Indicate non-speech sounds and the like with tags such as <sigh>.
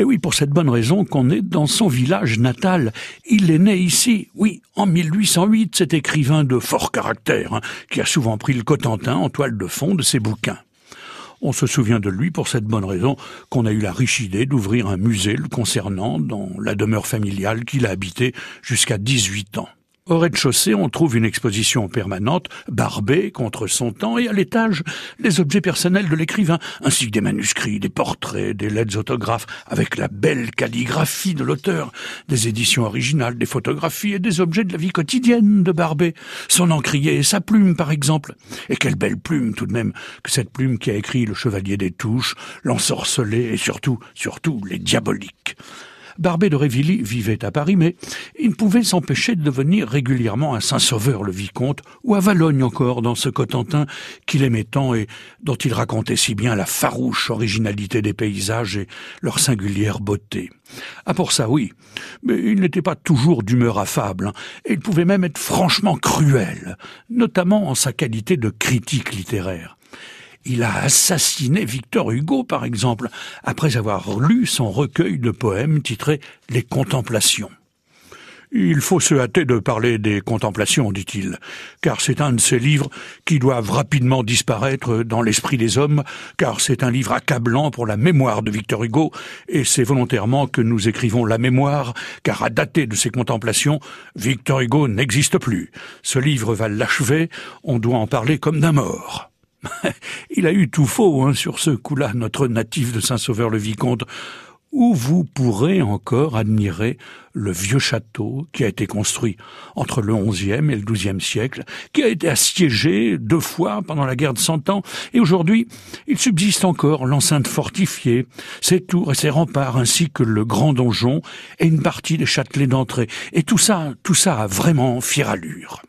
Mais oui, pour cette bonne raison qu'on est dans son village natal. Il est né ici, oui, en 1808, cet écrivain de fort caractère, hein, qui a souvent pris le Cotentin en toile de fond de ses bouquins. On se souvient de lui pour cette bonne raison qu'on a eu la riche idée d'ouvrir un musée le concernant dans la demeure familiale qu'il a habité jusqu'à 18 ans. Au rez-de-chaussée, on trouve une exposition permanente, barbée contre son temps, et à l'étage, les objets personnels de l'écrivain, ainsi que des manuscrits, des portraits, des lettres autographes, avec la belle calligraphie de l'auteur, des éditions originales, des photographies et des objets de la vie quotidienne de Barbet. Son encrier et sa plume, par exemple. Et quelle belle plume, tout de même, que cette plume qui a écrit Le Chevalier des Touches, L'Ensorcelé et surtout, surtout, Les Diaboliques. Barbet de Révilly vivait à Paris, mais il ne pouvait s'empêcher de venir régulièrement à Saint-Sauveur-le-Vicomte, ou à Valogne encore, dans ce Cotentin qu'il aimait tant et dont il racontait si bien la farouche originalité des paysages et leur singulière beauté. Ah pour ça oui, mais il n'était pas toujours d'humeur affable, hein, et il pouvait même être franchement cruel, notamment en sa qualité de critique littéraire. Il a assassiné Victor Hugo, par exemple, après avoir lu son recueil de poèmes titré Les Contemplations. Il faut se hâter de parler des contemplations, dit-il, car c'est un de ces livres qui doivent rapidement disparaître dans l'esprit des hommes, car c'est un livre accablant pour la mémoire de Victor Hugo, et c'est volontairement que nous écrivons la mémoire, car à dater de ces contemplations, Victor Hugo n'existe plus. Ce livre va l'achever, on doit en parler comme d'un mort. <laughs> Il a eu tout faux hein, sur ce coup-là, notre natif de Saint-Sauveur-le-Vicomte, où vous pourrez encore admirer le vieux château qui a été construit entre le XIe et le XIIe siècle, qui a été assiégé deux fois pendant la guerre de Cent Ans, et aujourd'hui il subsiste encore l'enceinte fortifiée, ses tours et ses remparts, ainsi que le grand donjon et une partie des châtelets d'entrée. Et tout ça, tout ça a vraiment fière allure.